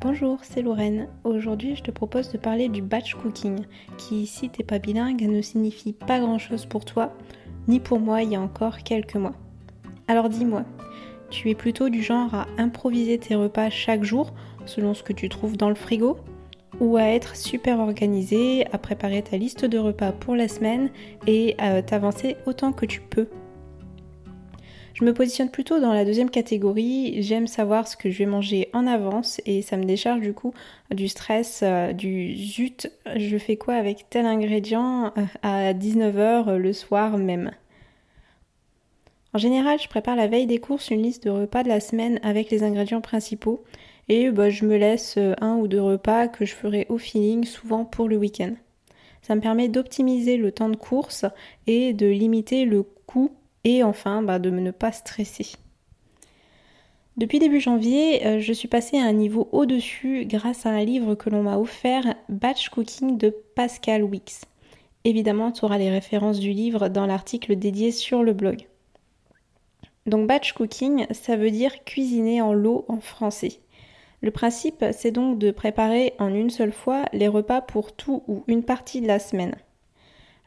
Bonjour, c'est Lorraine. Aujourd'hui, je te propose de parler du batch cooking, qui, si t'es pas bilingue, ne signifie pas grand chose pour toi, ni pour moi il y a encore quelques mois. Alors dis-moi, tu es plutôt du genre à improviser tes repas chaque jour, selon ce que tu trouves dans le frigo, ou à être super organisé, à préparer ta liste de repas pour la semaine et à t'avancer autant que tu peux? Je me positionne plutôt dans la deuxième catégorie. J'aime savoir ce que je vais manger en avance et ça me décharge du coup du stress, euh, du zut, je fais quoi avec tel ingrédient euh, à 19h le soir même? En général, je prépare la veille des courses une liste de repas de la semaine avec les ingrédients principaux et bah, je me laisse euh, un ou deux repas que je ferai au feeling souvent pour le week-end. Ça me permet d'optimiser le temps de course et de limiter le coût et enfin bah, de ne pas stresser. Depuis début janvier, euh, je suis passée à un niveau au-dessus grâce à un livre que l'on m'a offert, Batch Cooking de Pascal Wicks. Évidemment, tu auras les références du livre dans l'article dédié sur le blog. Donc batch cooking, ça veut dire cuisiner en lot en français. Le principe, c'est donc de préparer en une seule fois les repas pour tout ou une partie de la semaine.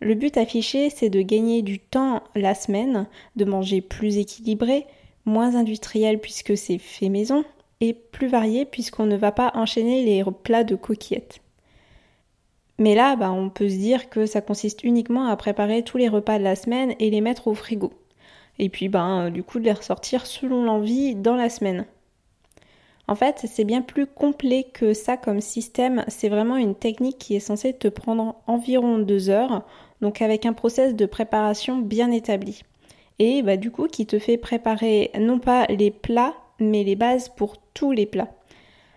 Le but affiché, c'est de gagner du temps la semaine, de manger plus équilibré, moins industriel puisque c'est fait maison, et plus varié puisqu'on ne va pas enchaîner les plats de coquillettes. Mais là, bah, on peut se dire que ça consiste uniquement à préparer tous les repas de la semaine et les mettre au frigo. Et puis, bah, du coup, de les ressortir selon l'envie dans la semaine. En fait, c'est bien plus complet que ça comme système. C'est vraiment une technique qui est censée te prendre environ deux heures donc avec un process de préparation bien établi. Et bah, du coup qui te fait préparer non pas les plats, mais les bases pour tous les plats.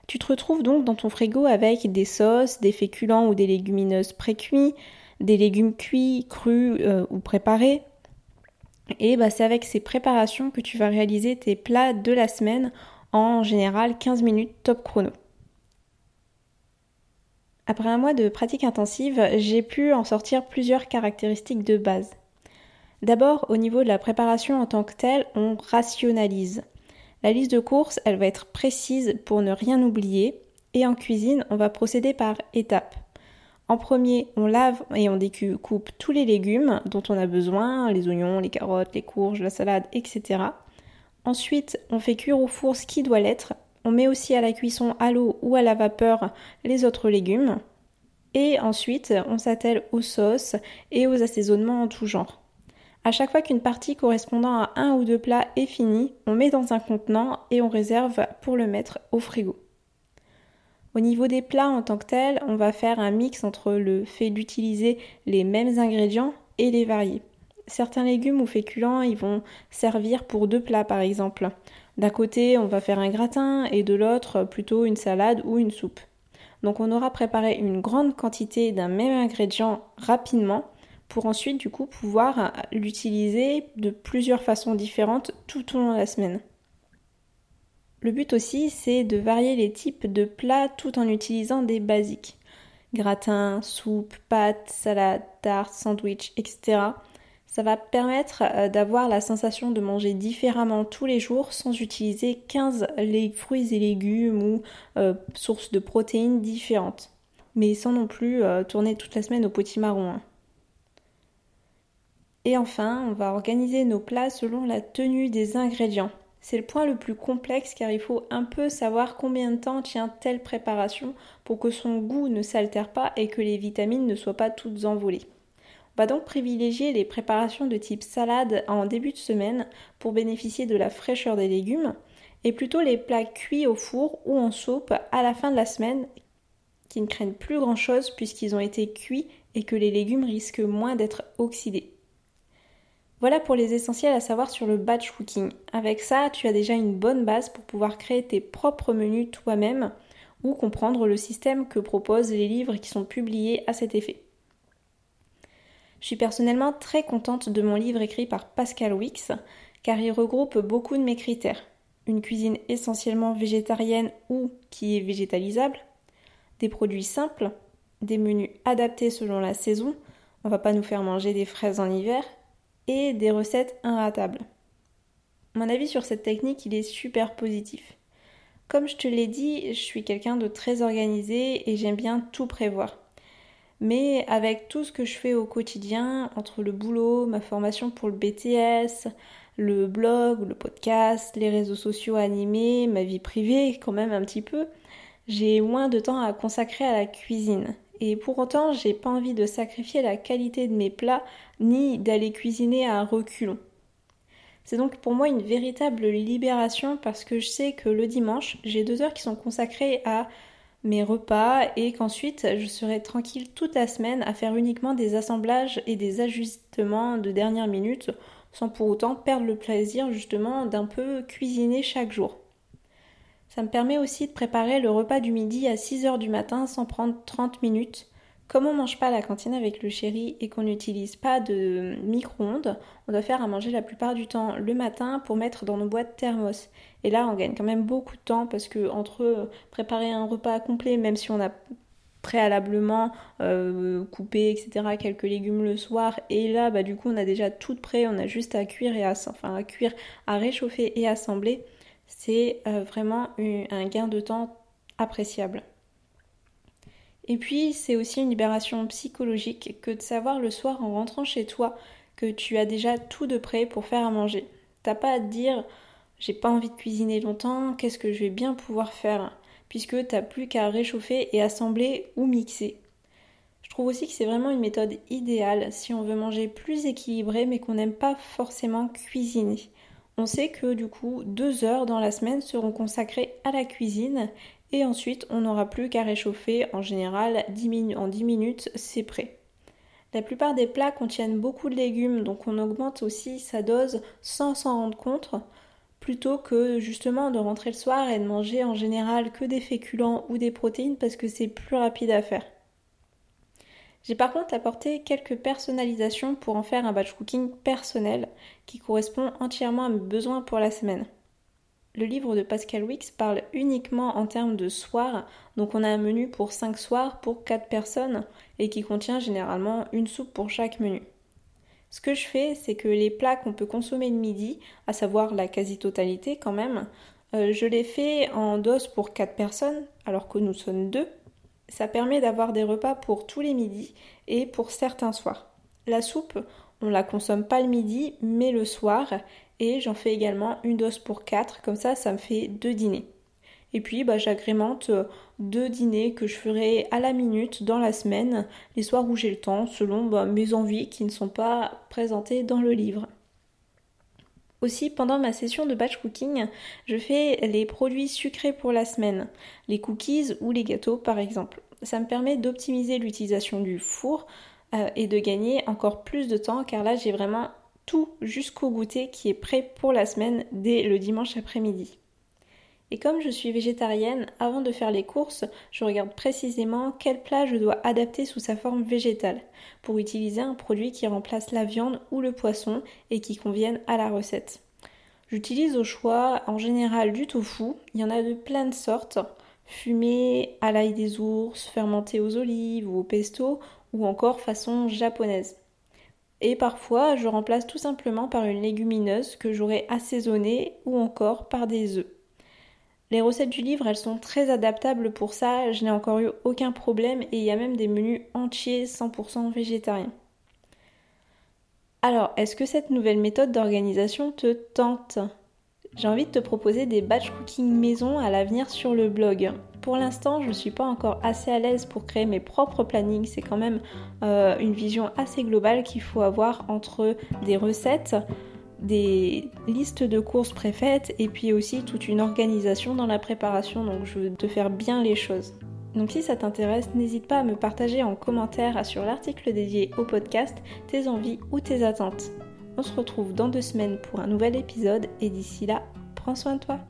Tu te retrouves donc dans ton frigo avec des sauces, des féculents ou des légumineuses pré-cuits, des légumes cuits, crus euh, ou préparés. Et bah, c'est avec ces préparations que tu vas réaliser tes plats de la semaine en général 15 minutes top chrono. Après un mois de pratique intensive, j'ai pu en sortir plusieurs caractéristiques de base. D'abord, au niveau de la préparation en tant que telle, on rationalise. La liste de courses, elle va être précise pour ne rien oublier. Et en cuisine, on va procéder par étapes. En premier, on lave et on découpe tous les légumes dont on a besoin, les oignons, les carottes, les courges, la salade, etc. Ensuite, on fait cuire au four ce qui doit l'être on met aussi à la cuisson à l'eau ou à la vapeur les autres légumes. Et ensuite, on s'attelle aux sauces et aux assaisonnements en tout genre. À chaque fois qu'une partie correspondant à un ou deux plats est finie, on met dans un contenant et on réserve pour le mettre au frigo. Au niveau des plats en tant que tels, on va faire un mix entre le fait d'utiliser les mêmes ingrédients et les varier. Certains légumes ou féculents, ils vont servir pour deux plats par exemple. D'un côté, on va faire un gratin et de l'autre, plutôt une salade ou une soupe. Donc on aura préparé une grande quantité d'un même ingrédient rapidement pour ensuite du coup pouvoir l'utiliser de plusieurs façons différentes tout au long de la semaine. Le but aussi, c'est de varier les types de plats tout en utilisant des basiques. Gratin, soupe, pâtes, salade, tarte, sandwich, etc. Ça va permettre euh, d'avoir la sensation de manger différemment tous les jours sans utiliser 15 fruits et légumes ou euh, sources de protéines différentes. Mais sans non plus euh, tourner toute la semaine au potimarron. Hein. Et enfin, on va organiser nos plats selon la tenue des ingrédients. C'est le point le plus complexe car il faut un peu savoir combien de temps tient telle préparation pour que son goût ne s'altère pas et que les vitamines ne soient pas toutes envolées. Va donc privilégier les préparations de type salade en début de semaine pour bénéficier de la fraîcheur des légumes et plutôt les plats cuits au four ou en soupe à la fin de la semaine qui ne craignent plus grand chose puisqu'ils ont été cuits et que les légumes risquent moins d'être oxydés. Voilà pour les essentiels à savoir sur le batch cooking. Avec ça, tu as déjà une bonne base pour pouvoir créer tes propres menus toi-même ou comprendre le système que proposent les livres qui sont publiés à cet effet. Je suis personnellement très contente de mon livre écrit par Pascal Wix, car il regroupe beaucoup de mes critères. Une cuisine essentiellement végétarienne ou qui est végétalisable, des produits simples, des menus adaptés selon la saison, on va pas nous faire manger des fraises en hiver, et des recettes inratables. Mon avis sur cette technique, il est super positif. Comme je te l'ai dit, je suis quelqu'un de très organisé et j'aime bien tout prévoir. Mais avec tout ce que je fais au quotidien, entre le boulot, ma formation pour le BTS, le blog, le podcast, les réseaux sociaux animés, ma vie privée quand même un petit peu, j'ai moins de temps à consacrer à la cuisine. Et pour autant, j'ai pas envie de sacrifier la qualité de mes plats ni d'aller cuisiner à reculons. C'est donc pour moi une véritable libération parce que je sais que le dimanche, j'ai deux heures qui sont consacrées à mes repas et qu'ensuite je serai tranquille toute la semaine à faire uniquement des assemblages et des ajustements de dernière minute sans pour autant perdre le plaisir justement d'un peu cuisiner chaque jour. Ça me permet aussi de préparer le repas du midi à 6 heures du matin sans prendre 30 minutes comme on mange pas à la cantine avec le chéri et qu'on n'utilise pas de micro-ondes, on doit faire à manger la plupart du temps le matin pour mettre dans nos boîtes thermos. Et là, on gagne quand même beaucoup de temps parce que entre préparer un repas complet, même si on a préalablement euh, coupé, etc., quelques légumes le soir, et là, bah, du coup, on a déjà tout prêt, on a juste à cuire et à, enfin, à cuire, à réchauffer et assembler. C'est euh, vraiment un gain de temps appréciable. Et puis, c'est aussi une libération psychologique que de savoir le soir en rentrant chez toi que tu as déjà tout de prêt pour faire à manger. T'as pas à te dire j'ai pas envie de cuisiner longtemps, qu'est-ce que je vais bien pouvoir faire puisque t'as plus qu'à réchauffer et assembler ou mixer. Je trouve aussi que c'est vraiment une méthode idéale si on veut manger plus équilibré mais qu'on n'aime pas forcément cuisiner. On sait que du coup deux heures dans la semaine seront consacrées à la cuisine et ensuite on n'aura plus qu'à réchauffer en général en 10 minutes c'est prêt. La plupart des plats contiennent beaucoup de légumes donc on augmente aussi sa dose sans s'en rendre compte plutôt que justement de rentrer le soir et de manger en général que des féculents ou des protéines parce que c'est plus rapide à faire. J'ai par contre apporté quelques personnalisations pour en faire un batch cooking personnel qui correspond entièrement à mes besoins pour la semaine. Le livre de Pascal Wix parle uniquement en termes de soirs, donc on a un menu pour 5 soirs pour 4 personnes et qui contient généralement une soupe pour chaque menu. Ce que je fais, c'est que les plats qu'on peut consommer de midi, à savoir la quasi-totalité quand même, euh, je les fais en dose pour 4 personnes, alors que nous sommes deux. Ça permet d'avoir des repas pour tous les midis et pour certains soirs. La soupe, on la consomme pas le midi, mais le soir, et j'en fais également une dose pour 4, comme ça ça me fait deux dîners. Et puis bah, j'agrémente euh, deux dîners que je ferai à la minute dans la semaine, les soirs où j'ai le temps, selon bah, mes envies qui ne sont pas présentées dans le livre. Aussi, pendant ma session de batch cooking, je fais les produits sucrés pour la semaine, les cookies ou les gâteaux par exemple. Ça me permet d'optimiser l'utilisation du four euh, et de gagner encore plus de temps car là j'ai vraiment tout jusqu'au goûter qui est prêt pour la semaine dès le dimanche après-midi. Et comme je suis végétarienne, avant de faire les courses, je regarde précisément quel plat je dois adapter sous sa forme végétale pour utiliser un produit qui remplace la viande ou le poisson et qui convienne à la recette. J'utilise au choix en général du tofu, il y en a de plein de sortes, fumé à l'ail des ours, fermenté aux olives ou au pesto ou encore façon japonaise. Et parfois, je remplace tout simplement par une légumineuse que j'aurai assaisonnée ou encore par des œufs. Les recettes du livre, elles sont très adaptables pour ça, je n'ai encore eu aucun problème et il y a même des menus entiers 100% végétariens. Alors, est-ce que cette nouvelle méthode d'organisation te tente? J'ai envie de te proposer des batch cooking maison à l'avenir sur le blog. Pour l'instant, je ne suis pas encore assez à l'aise pour créer mes propres plannings. C'est quand même euh, une vision assez globale qu'il faut avoir entre des recettes, des listes de courses préfaites et puis aussi toute une organisation dans la préparation. Donc je veux te faire bien les choses. Donc si ça t'intéresse, n'hésite pas à me partager en commentaire sur l'article dédié au podcast tes envies ou tes attentes. On se retrouve dans deux semaines pour un nouvel épisode et d'ici là, prends soin de toi.